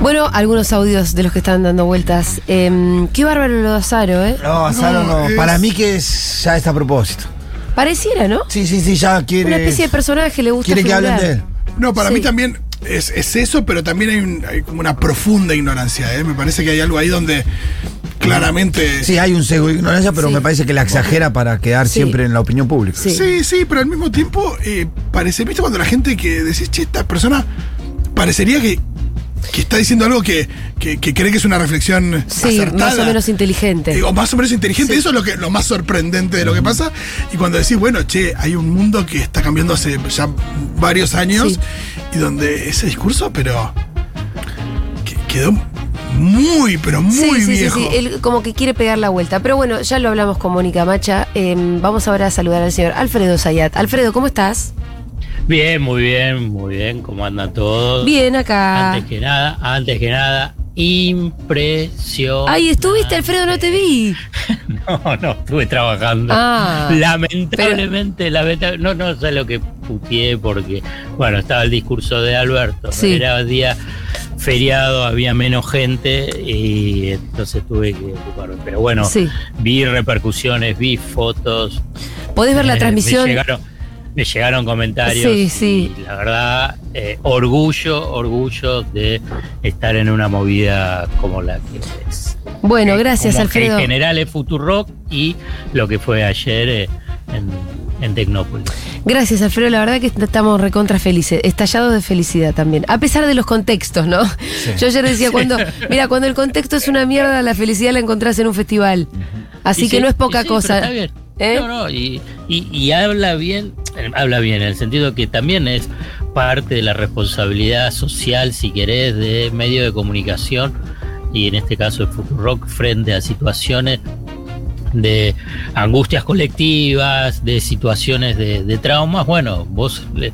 Bueno, algunos audios de los que están dando vueltas. Em, qué bárbaro lo de Azaro, ¿eh? No, Azaro no. No, es- Para mí que es, ya está a propósito. Pareciera, ¿no? Sí, sí, sí, ya quiere. Una especie de personaje, le gusta Quiere que hablen de él. No, para Sí. mí también es, es eso, pero también hay, un- hay como una profunda ignorancia. ¿eh? Me parece que hay algo ahí donde claramente. Sí, hay un sesgo de ignorancia, pero Sí. me parece que la exagera para quedar Sí. siempre en la opinión pública. Sí. Sí, sí, pero al mismo tiempo eh, parece, ¿viste cuando la gente que decís, che, esta persona parecería que, que está diciendo algo que, que- que cree que es una reflexión Sí, acertada? más o menos inteligente. Eh, o más o menos inteligente, Sí. eso es lo que lo más sorprendente de lo que pasa. Y cuando decís, bueno, che, hay un mundo que está cambiando hace ya varios años Sí. y donde ese discurso, pero que- quedó muy, pero muy sí, sí, viejo. sí, sí, él como que quiere pegar la vuelta. Pero bueno, ya lo hablamos con Mónica Macha. Em, vamos ahora a saludar al señor Alfredo Zayat. Alfredo, ¿cómo estás? Bien, muy bien, muy bien. ¿Cómo andan todos? Bien, acá. Antes que nada, antes que nada, impresión. Ay, estuviste, Alfredo, no te vi. No, no, estuve trabajando. Ah. Lamentablemente, lamenta- no, no sé lo que puteé porque, bueno, estaba el discurso de Alberto. Sí. Era día feriado, había menos gente y entonces tuve que ocuparme. Pero bueno, Sí. vi repercusiones, vi fotos. ¿Podés ver la Eh, transmisión? Me llegaron, me llegaron comentarios. Sí, sí. Y la verdad, eh, orgullo, orgullo de estar en una movida como la que es. Bueno, Eh, gracias, como Alfredo. En general es Futurock y lo que fue ayer eh, en, en Tecnópolis. Gracias, Alfredo. La verdad que estamos recontra felices, estallados de felicidad también. A pesar de los contextos, ¿no? Yo ayer decía, cuando, mira, cuando el contexto es una mierda, la felicidad la encontrás en un festival. Así Y que sí, no es poca sí, cosa. Está bien. ¿Eh? No, no, y, habla bien, eh, habla bien en el sentido que también es parte de la responsabilidad social, si querés, de medio de comunicación y en este caso de Futurock frente a situaciones de angustias colectivas, de situaciones de, de traumas, bueno, vos le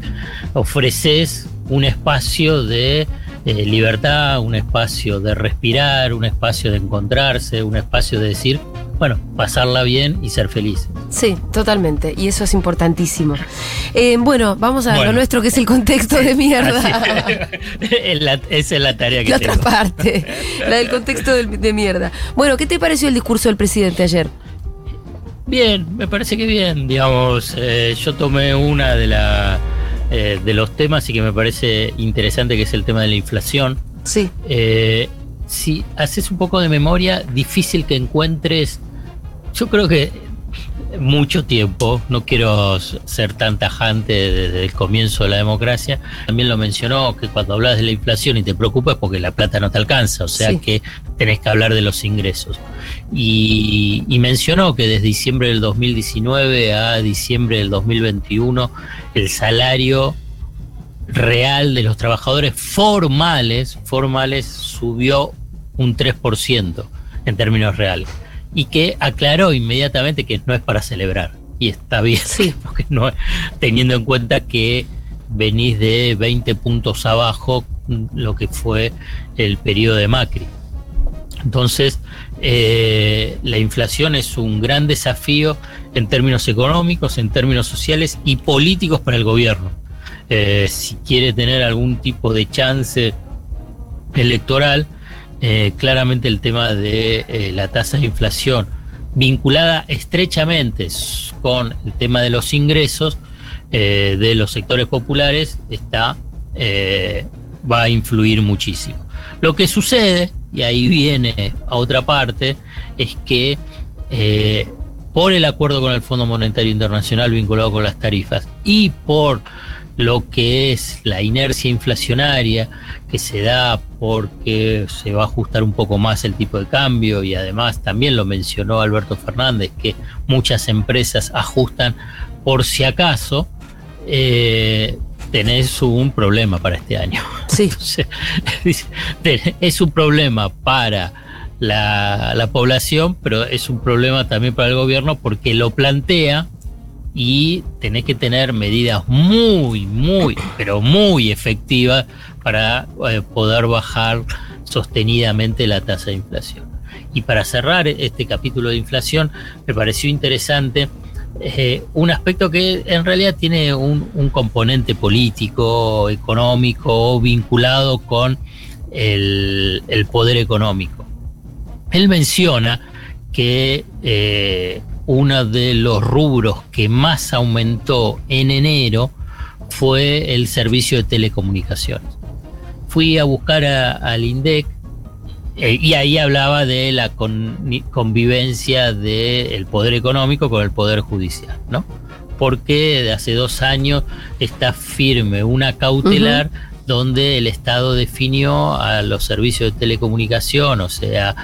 ofreces un espacio de eh, libertad, un espacio de respirar, un espacio de encontrarse, un espacio de decir, bueno, pasarla bien y ser feliz. Sí, totalmente. Y eso es importantísimo. Eh, bueno, vamos a lo nuestro, que es el contexto de mierda. Así- es la- esa es la tarea que La tengo. otra parte, la del contexto del- de mierda. Bueno, ¿qué te pareció el discurso del presidente ayer? Bien, me parece que bien, digamos, eh, yo tomé una de la eh, de los temas y que me parece interesante que es el tema de la inflación. Sí, Eh, si haces un poco de memoria, difícil que encuentres, yo creo que mucho tiempo, no quiero ser tan tajante desde el comienzo de la democracia, también lo mencionó que cuando hablas de la inflación y te preocupas porque la plata no te alcanza, o sea Sí. que tenés que hablar de los ingresos. Y, y mencionó que desde diciembre del 2019 a diciembre del 2021 el salario real de los trabajadores formales, formales subió un 3% en términos reales. Y que aclaró inmediatamente que no es para celebrar. Y está bien, Sí. porque no, teniendo en cuenta que venís de 20 puntos abajo lo que fue el periodo de Macri. Entonces, eh, la inflación es un gran desafío en términos económicos, en términos sociales y políticos para el gobierno. Eh, si quiere tener algún tipo de chance electoral, eh, claramente el tema de eh, la tasa de inflación vinculada estrechamente con el tema de los ingresos eh, de los sectores populares está va a influir muchísimo. Lo que sucede, y ahí viene a otra parte, es que por el acuerdo con el Fondo Monetario Internacional vinculado con las tarifas y por lo que es la inercia inflacionaria que se da porque se va a ajustar un poco más el tipo de cambio y además también lo mencionó Alberto Fernández que muchas empresas ajustan por si acaso eh, tenés un problema para este año. sí. Entonces, es un problema para la, la población, pero es un problema también para el gobierno porque lo plantea y tenés que tener medidas muy, muy, pero muy efectivas para eh, poder bajar sostenidamente la tasa de inflación. Y para cerrar este capítulo de inflación, me pareció interesante eh, un aspecto que en realidad tiene un, un componente político, económico, vinculado con el, el poder económico. Él menciona que eh, uno de los rubros que más aumentó en enero fue el servicio de telecomunicaciones. Fui a buscar a- al INDEC eh, y ahí hablaba de la con- convivencia del poder económico con el poder judicial, ¿no? Porque de hace dos años está firme una cautelar donde el Estado definió a los servicios de telecomunicación, o sea,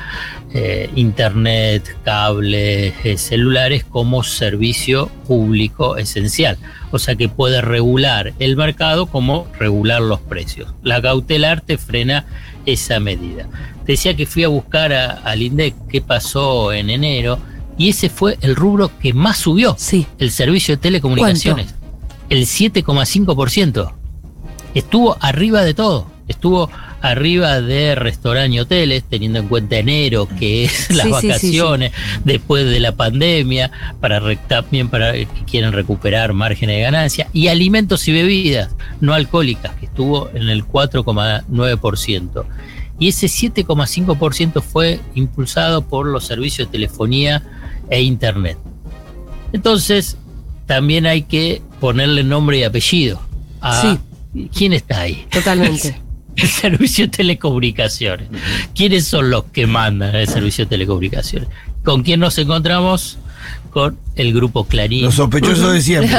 eh, internet, cables, eh, celulares, como servicio público esencial. O sea que puede regular el mercado como regular los precios. La cautelar te frena esa medida. Te decía que fui a buscar a- al INDEC qué pasó en enero y ese fue el rubro que más subió, Sí. el servicio de telecomunicaciones. El 7,5%. Estuvo arriba de todo. Estuvo arriba de restaurantes y hoteles, teniendo en cuenta enero, que es las Sí, sí, sí, sí. vacaciones, después de la pandemia, para también para que quieren recuperar márgenes de ganancia, y alimentos y bebidas no alcohólicas, que estuvo en el 4,9%. Y ese 7,5% fue impulsado por los servicios de telefonía e internet. Entonces, también hay que ponerle nombre y apellido. a ¿Quién está ahí? Totalmente. El servicio de telecomunicaciones. ¿Quiénes son los que mandan el servicio de telecomunicaciones? ¿Con quién nos encontramos? Con el grupo Clarín. Los sospechosos de siempre.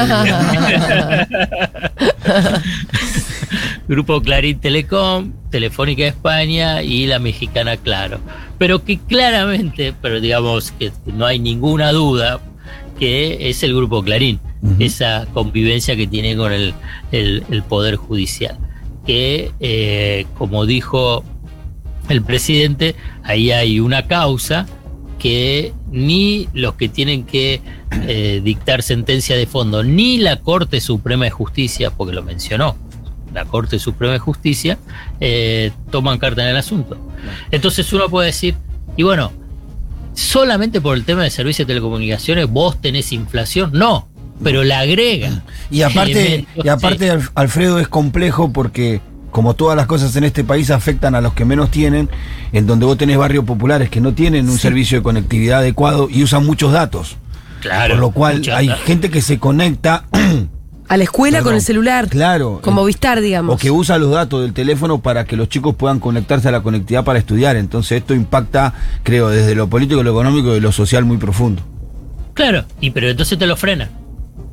Grupo Clarín Telecom, Telefónica España y la mexicana Claro. Pero que claramente, pero digamos que no hay ninguna duda que es el Grupo Clarín, esa convivencia que tiene con el, el- el Poder Judicial. Que, eh, como dijo el presidente, ahí hay una causa que ni los que tienen que eh, dictar sentencia de fondo, ni la Corte Suprema de Justicia, porque lo mencionó, la Corte Suprema de Justicia, eh, toman carta en el asunto. Entonces uno puede decir, y bueno, solamente por el tema de servicios de telecomunicaciones vos tenés inflación, no, pero la agrega. Y aparte, elementos, y aparte Alf- Alfredo, es complejo porque, como todas las cosas en este país afectan a los que menos tienen, en donde vos tenés barrios populares que no tienen un servicio de conectividad adecuado y usan muchos datos. Claro, por lo cual hay gente que se conecta, A la escuela con el celular. claro. Como eh, Vistar, digamos. O que usa los datos del teléfono para que los chicos puedan conectarse a la conectividad para estudiar. Entonces esto impacta, creo, desde lo político, lo económico y lo social muy profundo. Claro, y pero entonces te lo frena.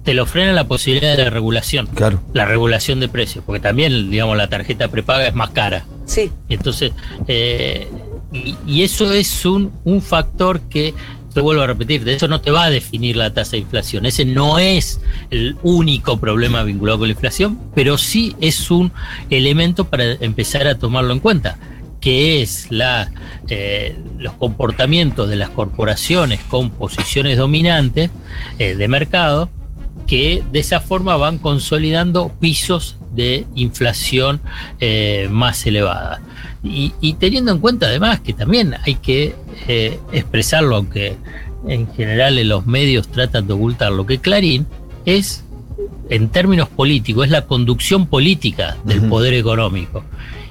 Te lo frena la posibilidad de regulación. Claro. La regulación de precios, porque también, digamos, la tarjeta prepaga es más cara. Sí. Entonces, eh, y, y eso es un, un factor que, te vuelvo a repetir, de eso no te va a definir la tasa de inflación. Ese no es el único problema vinculado con la inflación, pero sí es un elemento para empezar a tomarlo en cuenta que es la, eh, los comportamientos de las corporaciones con posiciones dominantes eh, de mercado, que de esa forma van consolidando pisos de inflación eh, más elevada. Y, y teniendo en cuenta además que también hay que eh, expresarlo, aunque en general en los medios tratan de ocultarlo, que Clarín es, en términos políticos, es la conducción política del poder económico.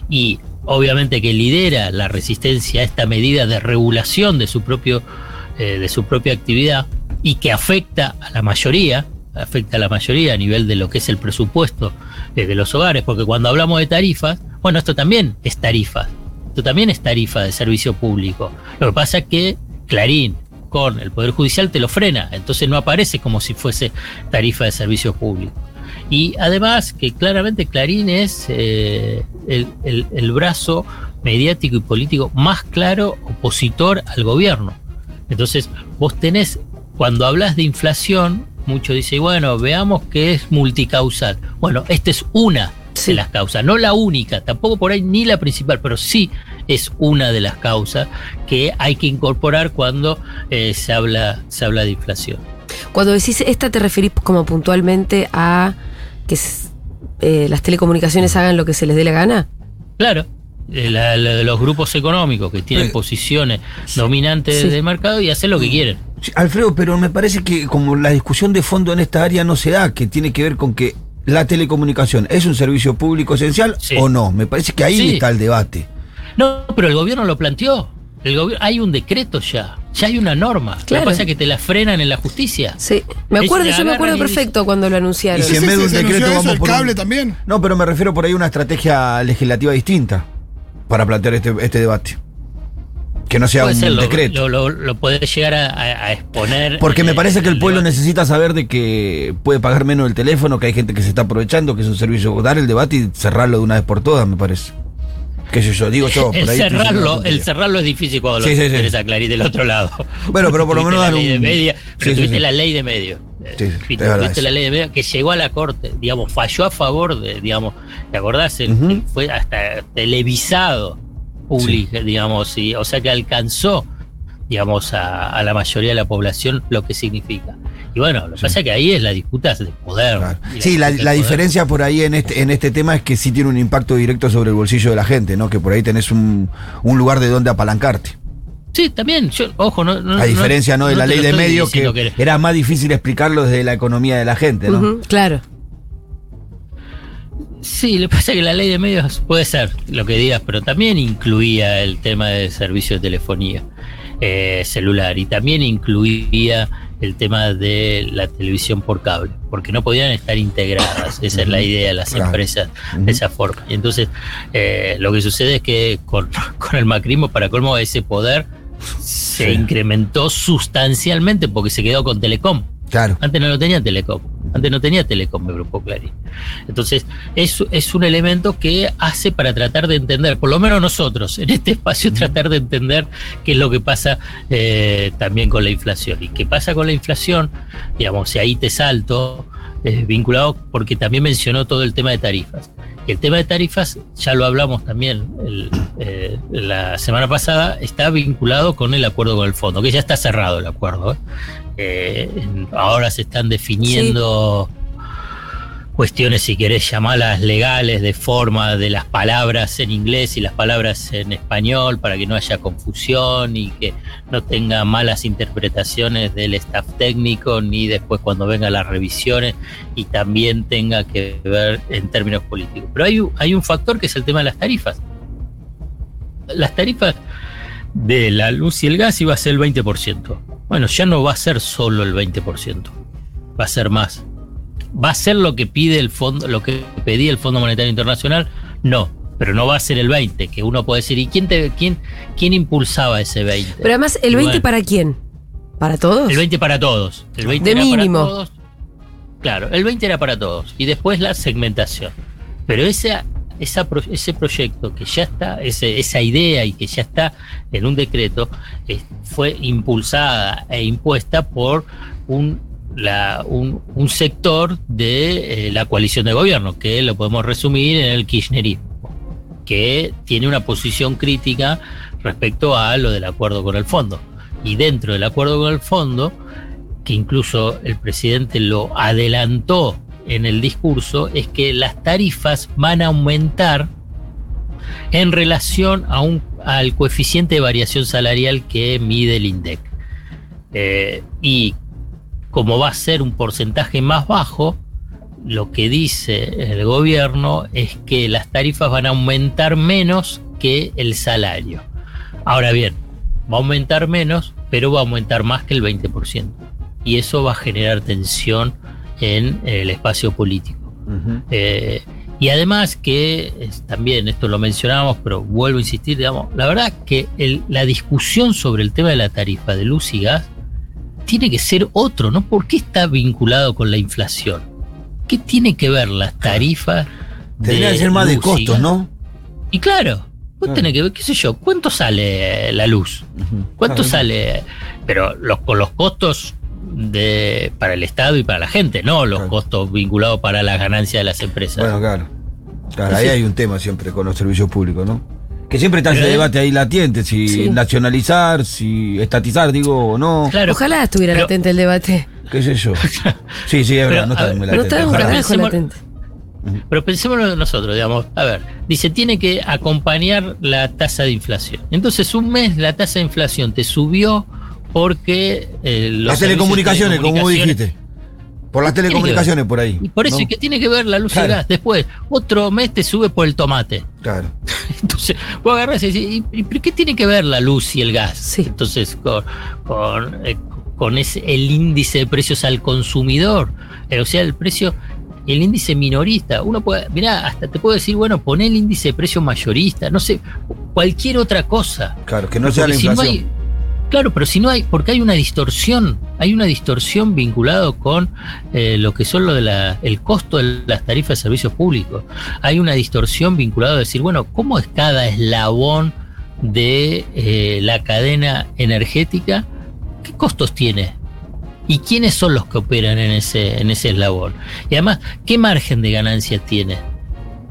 Y obviamente que lidera la resistencia a esta medida de regulación de su propio eh, de su propia actividad y que afecta a la mayoría, afecta a la mayoría a nivel de lo que es el presupuesto eh, de los hogares, porque cuando hablamos de tarifas, bueno, esto también es tarifa, esto también es tarifa de servicio público. Lo que pasa es que Clarín con el Poder Judicial te lo frena, entonces no aparece como si fuese tarifa de servicio público. Y además que claramente Clarín es eh, el, el- el brazo mediático y político más claro opositor al gobierno. Entonces, vos tenés, cuando hablas de inflación, muchos dicen, bueno, veamos que es multicausal. Bueno, esta es una Sí. de las causas, no la única, tampoco por ahí ni la principal, pero sí es una de las causas que hay que incorporar cuando eh, se, habla, se habla de inflación. Cuando decís esta, te referís como puntualmente a que eh, las telecomunicaciones hagan lo que se les dé la gana. Claro, eh, la- la de los grupos económicos que tienen Eh, posiciones dominantes Sí. del mercado y hacen lo que quieren. Sí, Alfredo, pero me parece que como la discusión de fondo en esta área no se da, que tiene que ver con que la telecomunicación es un servicio público esencial Sí. o no. Me parece que ahí Sí. está el debate. No, pero el gobierno lo planteó. El gobi- hay un decreto ya, ya hay una norma. Lo Claro. que pasa es que te la frenan en la justicia. Sí, me acuerdo, yo me acuerdo perfecto cuando lo anunciaron. Y si en vez de un decreto eso, vamos el por un- cable también. No, pero me refiero por ahí a una estrategia legislativa distinta para plantear este, este debate. Que no sea Puede un ser, decreto. lo, lo- lo podés llegar a, exponer. Porque me parece que el pueblo necesita saber de que puede pagar menos el teléfono, que hay gente que se está aprovechando, que es un servicio. Dar el debate y cerrarlo de una vez por todas, me parece. Que yo, yo digo yo. El por ahí cerrarlo, el cerrarlo es difícil cuando Sí, lo sí, sí. querés aclarar del otro lado. Bueno, pero por lo menos la ley de media, Sí, pero sí, tuviste sí. la ley de medio. Sí, sí, Tuviste- es la ley de medio que llegó a la corte, digamos, falló a favor de, digamos, ¿te acordás? El- fue hasta televisado público, digamos, y, o sea que alcanzó, digamos, a, a la mayoría de la población lo que significa. Y bueno, lo que pasa es que ahí es la disputa de poder. Claro. Sí, la, diferencia por ahí en este, en este tema es que sí tiene un impacto directo sobre el bolsillo de la gente, ¿no? Que por ahí tenés un, un lugar de donde apalancarte. Sí, también, yo, ojo, no, no- A diferencia, ¿no? De la ley de estoy medio, diciendo que era más difícil explicarlo desde la economía de la gente, ¿no? Claro. Sí, lo que pasa es que la ley de medios puede ser lo que digas, pero también incluía el tema del servicio de telefonía eh, celular y también incluía el tema de la televisión por cable, porque no podían estar integradas. Esa es la idea de las Claro. empresas de esa forma. Y entonces, eh, lo que sucede es que con, con el macrismo, para colmo, ese poder se Sí. incrementó sustancialmente porque se quedó con Telecom. Claro. Antes no lo tenía Telecom. Antes no tenía Telecom el Grupo Clarín. Entonces, es, es un elemento que hace para tratar de entender, por lo menos nosotros, en este espacio, tratar de entender qué es lo que pasa eh, también con la inflación. Y qué pasa con la inflación, digamos, si ahí te salto, eh, vinculado, porque también mencionó todo el tema de tarifas. Y el tema de tarifas, ya lo hablamos también el, eh, la semana pasada, está vinculado con el acuerdo con el fondo, que ya está cerrado el acuerdo. ¿Eh? Ahora se están definiendo cuestiones, si querés llamarlas legales, de forma de las palabras en inglés y las palabras en español, para que no haya confusión y que no tenga malas interpretaciones del staff técnico, ni después cuando vengan las revisiones y también tenga que ver en términos políticos. Pero hay, hay un factor que es el tema de las tarifas. Las tarifas de la luz y el gas iba a ser el 20%. Bueno, ya no va a ser solo el 20%, va a ser más. ¿Va a ser lo que pide el fondo, lo que pedía el Fondo Monetario Internacional? No, pero no va a ser el 20, que uno puede decir, ¿y quién te, quién, quién impulsaba ese 20? Pero además, ¿el Y 20 bueno, para quién? ¿Para todos? El 20 para todos. El 20 De era mínimo. para todos. Claro, el 20 era para todos. Y después la segmentación. Pero ese, ese proyecto que ya está, esa idea y que ya está en un decreto, eh, fue impulsada e impuesta por un, un sector de eh, la coalición de gobierno, que lo podemos resumir en el kirchnerismo, que tiene una posición crítica respecto a lo del acuerdo con el fondo. Y dentro del acuerdo con el fondo, que incluso el presidente lo adelantó en el discurso, es que las tarifas van a aumentar en relación a un, al coeficiente de variación salarial que mide el INDEC. Eh, y como va a ser un porcentaje más bajo, lo que dice el gobierno es que las tarifas van a aumentar menos que el salario. Ahora bien, va a aumentar menos, pero va a aumentar más que el 20%. Y eso va a generar tensión en el espacio político. Eh, y además que es- también esto lo mencionamos, pero vuelvo a insistir, digamos, la verdad que el- la discusión sobre el tema de la tarifa de luz y gas tiene que ser otro, ¿no? ¿Por qué está vinculado con la inflación? ¿Qué tiene que ver las tarifas? Tendría que ser más de y costos? ¿no? Y claro, vos Claro. tenés que ver, qué sé yo, ¿cuánto sale la luz? ¿Cuánto Claro. sale? Pero los, con los costos de, para el Estado y para la gente, no los Claro. costos vinculados para las ganancias de las empresas. Bueno, claro. Claro, ahí Sí. hay un tema siempre con los servicios públicos, ¿no? Que siempre está ese eh, debate ahí latiente, si Sí. nacionalizar, si estatizar, digo, o no. claro. Ojalá estuviera Pero- latente el debate. ¿Qué sé yo? Sí, sí, es verdad, Pero, no está ver, muy No latente. está carajo pensemos- latente. Pero pensémoslo nosotros, digamos, a ver, dice, tiene que acompañar la tasa de inflación. Entonces, un mes la tasa de inflación te subió porque... eh, Las telecomunicaciones, como vos dijiste. Por las telecomunicaciones, por ahí. Y por eso, ¿no? ¿y qué tiene que ver la luz y el Claro. gas? Después, otro mes te sube por el tomate. Claro. Entonces, vos agarrás y decís, ¿y, y por qué tiene que ver la luz y el gas? Sí. Entonces, con, con, eh, con ese, el índice de precios al consumidor, eh, o sea, el precio, el índice minorista. Uno puede, mirá, hasta te puedo decir, bueno, poné el índice de precio mayorista, no sé, cualquier otra cosa. Claro, que no sea la si no inflación. hay- claro, pero si no hay, porque hay una distorsión, hay una distorsión vinculado con eh, lo que son lo de la, el costo de las tarifas de servicios públicos. Hay una distorsión vinculada a decir, bueno, ¿cómo es cada eslabón de eh, la cadena energética? ¿Qué costos tiene? ¿Y quiénes son los que operan en ese, en ese eslabón? Y además, ¿qué margen de ganancia tiene?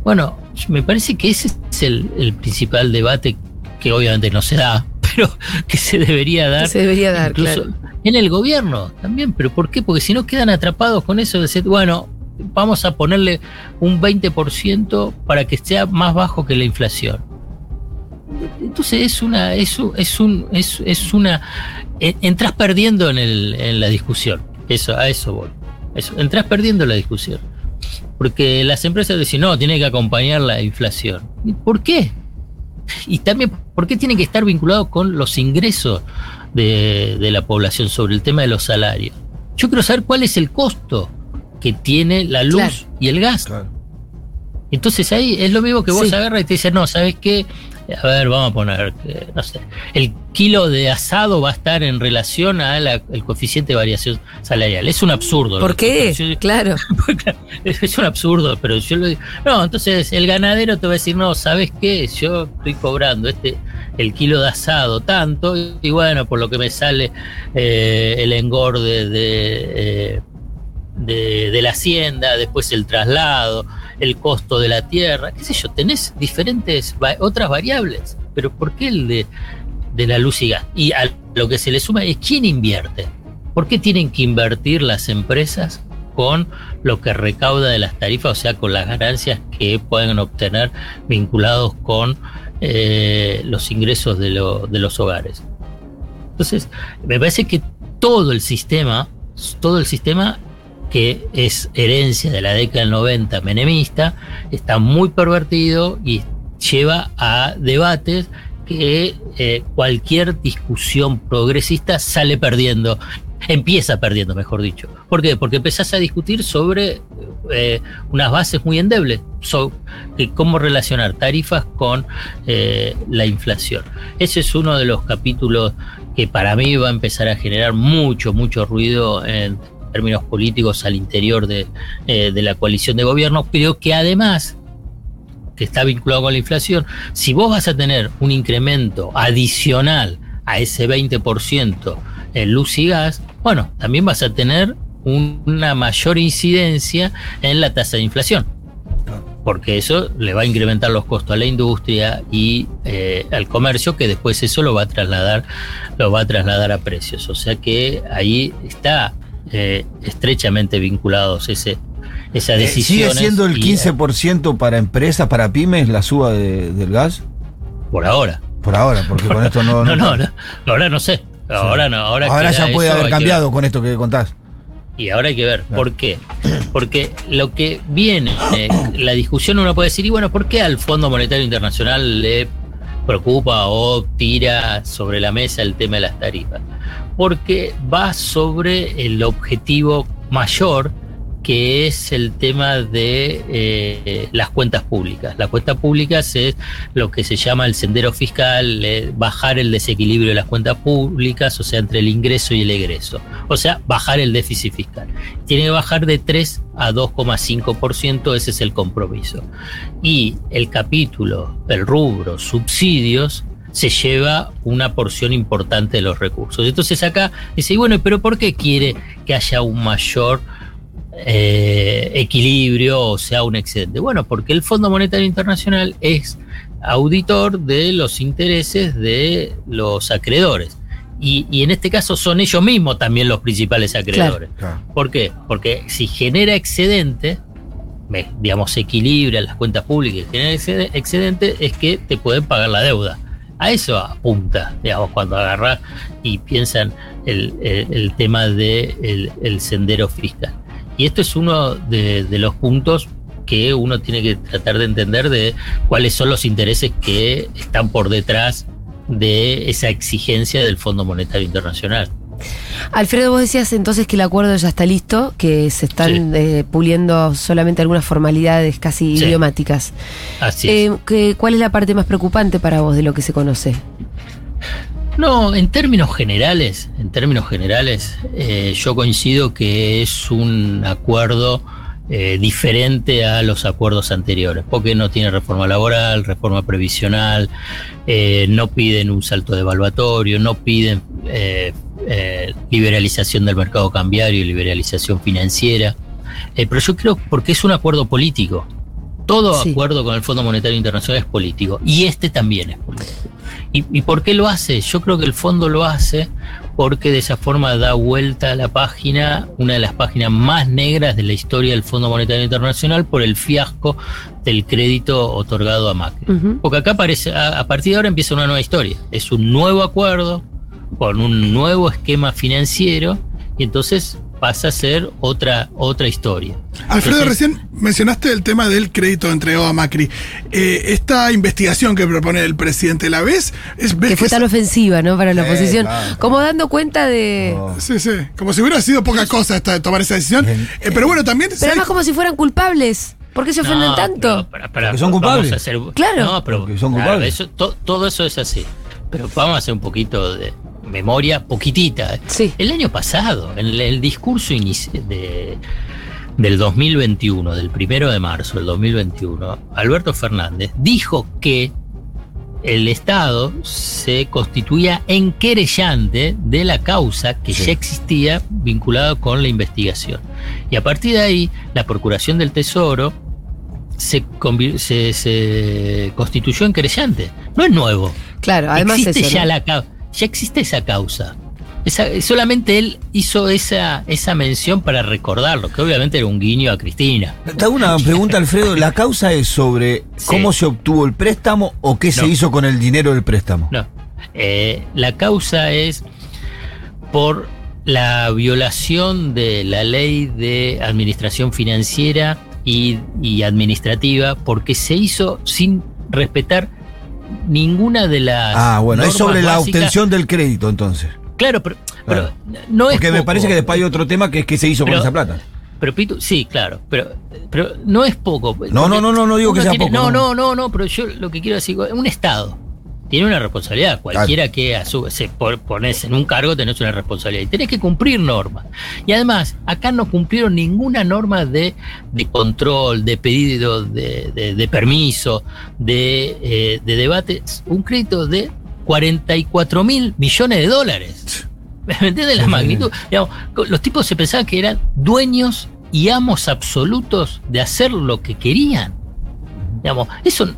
Bueno, me parece que ese es el, el principal debate que obviamente no se da, pero que se debería dar. Se debería dar, incluso claro. En el gobierno también, pero ¿por qué? Porque si no quedan atrapados con eso de decir, bueno, vamos a ponerle un 20% para que sea más bajo que la inflación. Entonces es una, es, es un, es, es una, entras perdiendo en, el, en la discusión. Eso, a eso voy. Eso, entras perdiendo en la discusión. Porque las empresas dicen, no, tiene que acompañar la inflación. ¿Y ¿Por qué? Y también, ¿por qué tiene que estar vinculado con los ingresos de, de la población sobre el tema de los salarios? Yo quiero saber cuál es el costo que tiene la luz Claro. y el gas. Claro. Entonces ahí es lo mismo que vos Sí. agarras y te dices, no, ¿sabes qué? A ver, vamos a poner, que, no sé, el kilo de asado va a estar en relación al coeficiente de variación salarial. Es un absurdo. ¿Por qué? Yo- Claro. es es un absurdo, pero yo lo digo. No, entonces el ganadero te va a decir, no, ¿sabes qué? Yo estoy cobrando este el kilo de asado tanto, y bueno, por lo que me sale eh, el engorde de, eh, de, de la hacienda, después el traslado, el costo de la tierra, qué sé yo, tenés diferentes otras variables, pero ¿por qué el de, de la luz y gas? Y a lo que se le suma es quién invierte. ¿Por qué tienen que invertir las empresas con lo que recauda de las tarifas, o sea, con las ganancias que pueden obtener vinculados con eh, los ingresos de, de los hogares? Entonces, me parece que todo el sistema, todo el sistema que es herencia de la década del 90 menemista, está muy pervertido y lleva a debates que eh, cualquier discusión progresista sale perdiendo, empieza perdiendo, mejor dicho. ¿Por qué? Porque empezás a discutir sobre eh, unas bases muy endebles, so- que cómo relacionar tarifas con eh, la inflación. Ese es uno de los capítulos que para mí va a empezar a generar mucho, mucho ruido en términos políticos al interior de, eh, de la coalición de gobierno, pero que además que está vinculado con la inflación, si vos vas a tener un incremento adicional a ese 20% en luz y gas, bueno, también vas a tener un- una mayor incidencia en la tasa de inflación. Porque eso le va a incrementar los costos a la industria y eh, al comercio, que después eso lo va a trasladar, lo va a trasladar a precios. O sea que ahí está eh, estrechamente vinculados ese, esa Eh, decisión. ¿Sigue siendo el 15% para empresas, para pymes, la suba de- del gas? Por ahora. Por ahora, porque con esto no. No, no, no, ahora no sé. Ahora no, ahora, ya puede eso, haber cambiado con esto que contás. Y ahora hay que ver. ¿Por qué? Porque lo que viene, eh, la discusión uno puede decir, y bueno, ¿por qué al Fondo Monetario Internacional le preocupa o tira sobre la mesa el tema de las tarifas? Porque va sobre el objetivo mayor que es el tema de eh, las cuentas públicas. Las cuentas públicas es lo que se llama el sendero fiscal, bajar el desequilibrio de las cuentas públicas, o sea, entre el ingreso y el egreso. O sea, bajar el déficit fiscal. Tiene que bajar de 3 a 2,5%, ese es el compromiso. Y el capítulo, el rubro, subsidios, se lleva una porción importante de los recursos. Entonces acá dice, y bueno, pero ¿por qué quiere que haya un mayor eh, equilibrio o sea un excedente? Bueno, porque el Fondo Monetario Internacional es auditor de los intereses de los acreedores. Y, y en este caso son ellos mismos también los principales acreedores. Claro. ¿Por qué? Porque si genera excedente, me- digamos, equilibra las cuentas públicas y genera excede- excedente, es que te pueden pagar la deuda. A eso apunta, digamos, cuando agarras y piensan el, el- tema del de el sendero fiscal. Y esto es uno de, de los puntos que uno tiene que tratar de entender de cuáles son los intereses que están por detrás de esa exigencia del Fondo Monetario Internacional. Alfredo, vos decías entonces que el acuerdo ya está listo, que se están eh, puliendo solamente algunas formalidades casi Sí. idiomáticas. Así Eh, es. que- ¿Cuál es la parte más preocupante para vos de lo que se conoce? No, en términos generales, en términos generales, eh, yo coincido que es un acuerdo eh, diferente a los acuerdos anteriores, porque no tiene reforma laboral, reforma previsional, eh, no piden un salto de evaluatorio, no piden eh, eh, liberalización del mercado cambiario liberalización financiera. Eh, pero yo creo porque es un acuerdo político. Todo Sí. acuerdo con el Fondo Monetario Internacional es político y este también es político. ¿Y, ¿Y por qué lo hace? Yo creo que el fondo lo hace porque de esa forma da vuelta a la página, una de las páginas más negras de la historia del Fondo Monetario Internacional por el fiasco del crédito otorgado a Macri. Porque acá parece, a, a partir de ahora empieza una nueva historia. Es un nuevo acuerdo con un nuevo esquema financiero y entonces pasa a ser otra, otra historia. Alfredo, Entonces- recién mencionaste el tema del crédito entregado a Macri. Eh, esta investigación que propone el presidente, ¿la ves? Es, ves Que fue tan ofensiva, ¿no? Para la Sí, oposición. claro. Como dando cuenta de. Oh. Sí, sí. Como si hubiera sido poca cosa esta de tomar esa decisión. Eh, pero bueno, también. Pero además como si fueran culpables. ¿Por qué se ofenden No, tanto? pero para- para- Porque son culpables. hacer- Claro. No, pero Porque son claro, culpables. eso- to- todo eso es así. Pero vamos a hacer un poquito de memoria, poquitita. Sí. El año pasado, en el, el discurso de, del 2021, del primero de marzo del 2021, Alberto Fernández dijo que el Estado se constituía en querellante de la causa que Sí. ya existía vinculada con la investigación. Y a partir de ahí, la Procuración del Tesoro se, se, se constituyó en querellante. No es nuevo. Claro, además existe eso. ya ¿no? la cau- ya existe esa causa. Esa- solamente él hizo esa, esa mención para recordarlo, que obviamente era un guiño a Cristina. Te hago una pregunta, Alfredo. ¿La causa es sobre Sí. cómo se obtuvo el préstamo o qué se hizo con el dinero del préstamo? No. Eh, la causa es por la violación de la ley de administración financiera y, y administrativa, porque se hizo sin respetar ninguna de las. Ah, bueno, es sobre la básicas. obtención del crédito entonces. Claro, pero, Claro. pero no es. Porque me parece que después hay otro tema que es qué se hizo Pero- con esa plata. Pero Pitu, sí, claro, pero, pero no es poco. No, no, no, no, no digo que sea tiene- poco, No, no. no, no, no, pero yo lo que quiero decir, un Estado tiene una responsabilidad. Cualquiera que a su- se po- pones en un cargo tenés una responsabilidad y tenés que cumplir normas. Y además, acá no cumplieron ninguna norma de, de control, de pedido de, de- de permiso, de, eh, de debate. Un crédito de 44 mil millones de dólares. ¿Me entiendes la magnitud? Digamos, los tipos se pensaban que eran dueños y amos absolutos de hacer lo que querían. Digamos, eso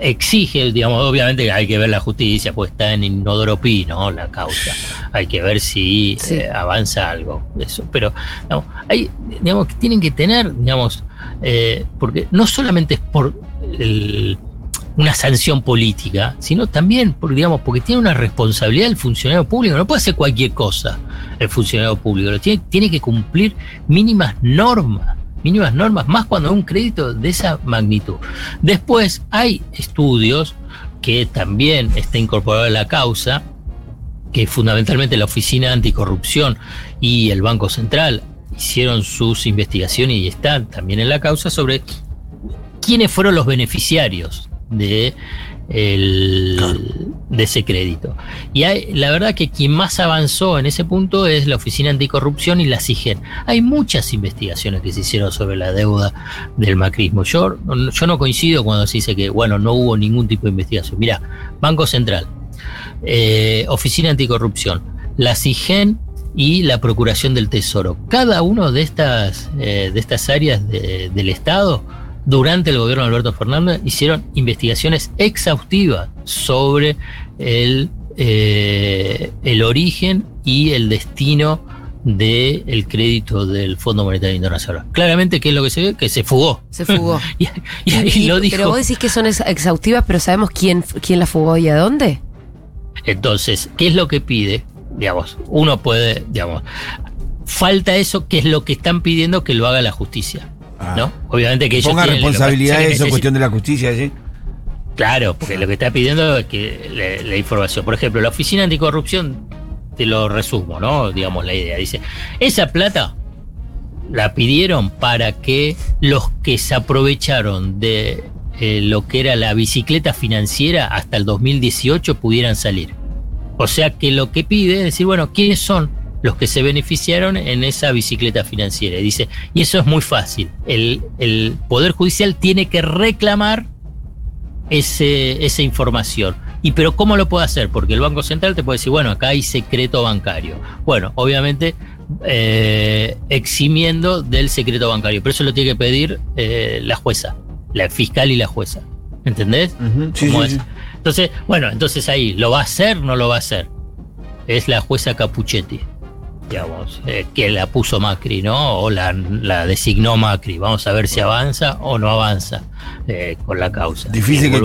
exige, digamos, obviamente hay que ver la justicia, pues está en Inodoro Pi, ¿no? La causa. Hay que ver si Sí. eh, avanza algo. Eso. Pero, digamos, hay, digamos, que tienen que tener, digamos, eh, porque no solamente es por el- una sanción política, sino también, por, digamos, porque tiene una responsabilidad el funcionario público. No puede hacer cualquier cosa el funcionario público. Lo tiene, tiene que cumplir mínimas normas. Mínimas normas, más cuando un crédito de esa magnitud. Después hay estudios que también está incorporado a la causa, que fundamentalmente la Oficina Anticorrupción y el Banco Central hicieron sus investigaciones y están también en la causa sobre quiénes fueron los beneficiarios de, el- de ese crédito. Y hay- la verdad que quien más avanzó en ese punto es la Oficina Anticorrupción y la CIGEN. Hay muchas investigaciones que se hicieron sobre la deuda del macrismo. Yo, yo no coincido cuando se dice que, bueno, no hubo ningún tipo de investigación. Mira, Banco Central, eh, Oficina Anticorrupción, la CIGEN y la Procuración del Tesoro. Cada una de estas, eh, de estas áreas de- del Estado, durante el gobierno de Alberto Fernández, hicieron investigaciones exhaustivas sobre el, eh, el origen y el destino del crédito del Fondo Monetario Internacional. Claramente, ¿qué es lo que se ve? Que se fugó. Se fugó. y, y ahí Y- lo dijo. Pero vos decís que son ex- exhaustivas, pero ¿sabemos quién, quién la fugó y a dónde? Entonces, ¿qué es lo que pide? Digamos, uno puede, digamos, falta eso que es lo que están pidiendo que lo haga la justicia. Ah. ¿no? Obviamente que ellos Ponga lo que eso cuestión de la justicia, ¿sí? Claro, porque lo que está pidiendo es que la, la información. Por ejemplo, la Oficina Anticorrupción, te lo resumo, ¿no? Digamos la idea. Dice, esa plata la pidieron para que los que se aprovecharon de eh, lo que era la bicicleta financiera hasta el 2018 pudieran salir. O sea que lo que pide es decir, bueno, ¿quiénes son los que se beneficiaron en esa bicicleta financiera? Y dice, y eso es muy fácil. El, el Poder Judicial tiene que reclamar ese, esa información. ¿Y pero cómo lo puede hacer? Porque el Banco Central te puede decir, bueno, acá hay secreto bancario. Bueno, obviamente eh, eximiendo del secreto bancario, pero eso lo tiene que pedir eh, la jueza, la fiscal y la jueza. ¿Entendés? Sí. Entonces, bueno, entonces ahí, ¿lo va a hacer no lo va a hacer? Es la jueza Capuchetti, digamos, eh, que la puso Macri, ¿no? O la, la designó Macri. Vamos a ver si avanza o no avanza eh, con la causa. Difícil Eh, que